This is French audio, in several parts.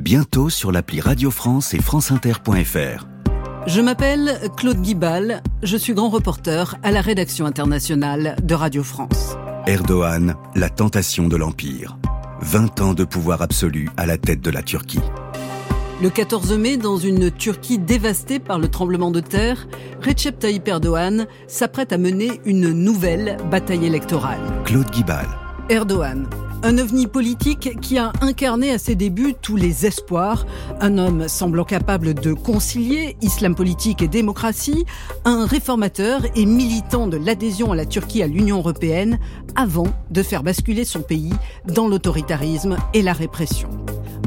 bientôt sur l'appli Radio France et franceinter.fr. Je m'appelle Claude Guibal, je suis grand reporter à la rédaction internationale de Radio France. Erdogan, la tentation de l'Empire. 20 ans de pouvoir absolu à la tête de la Turquie. Le 14 mai, dans une Turquie dévastée par le tremblement de terre, Recep Tayyip Erdogan s'apprête à mener une nouvelle bataille électorale. Claude Guibal. Erdogan, un ovni politique qui a incarné à ses débuts tous les espoirs, un homme semblant capable de concilier islam politique et démocratie, un réformateur et militant de l'adhésion à la Turquie à l'Union européenne, avant de faire basculer son pays dans l'autoritarisme et la répression.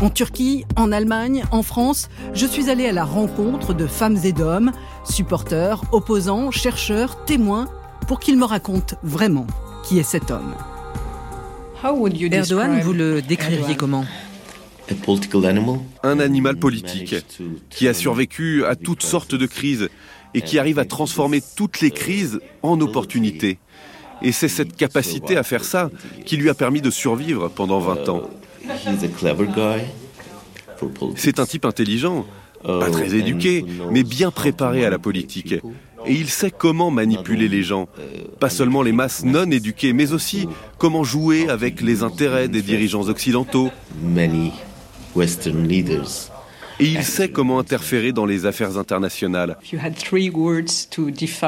En Turquie, en Allemagne, en France, je suis allé à la rencontre de femmes et d'hommes, supporters, opposants, chercheurs, témoins, pour qu'ils me racontent vraiment qui est cet homme. Erdogan, vous le décririez comment? Un animal politique qui a survécu à toutes sortes de crises et qui arrive à transformer toutes les crises en opportunités. Et c'est cette capacité à faire ça qui lui a permis de survivre pendant 20 ans. C'est un type intelligent, pas très éduqué, mais bien préparé à la politique. Et il sait comment manipuler les gens, pas seulement les masses non éduquées, mais aussi comment jouer avec les intérêts des dirigeants occidentaux. Et il sait comment interférer dans les affaires internationales.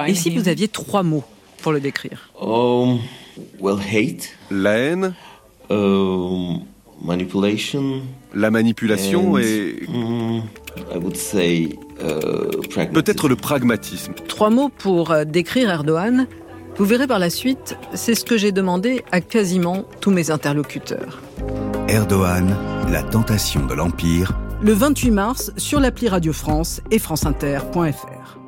Et si vous aviez trois mots pour le décrire um, La haine. Um, la manipulation et mm, peut-être le pragmatisme. Trois mots pour euh, décrire Erdogan. Vous verrez par la suite, c'est ce que j'ai demandé à quasiment tous mes interlocuteurs. Erdogan, la tentation de l'Empire. Le 28 mars sur l'appli Radio France et franceinter.fr.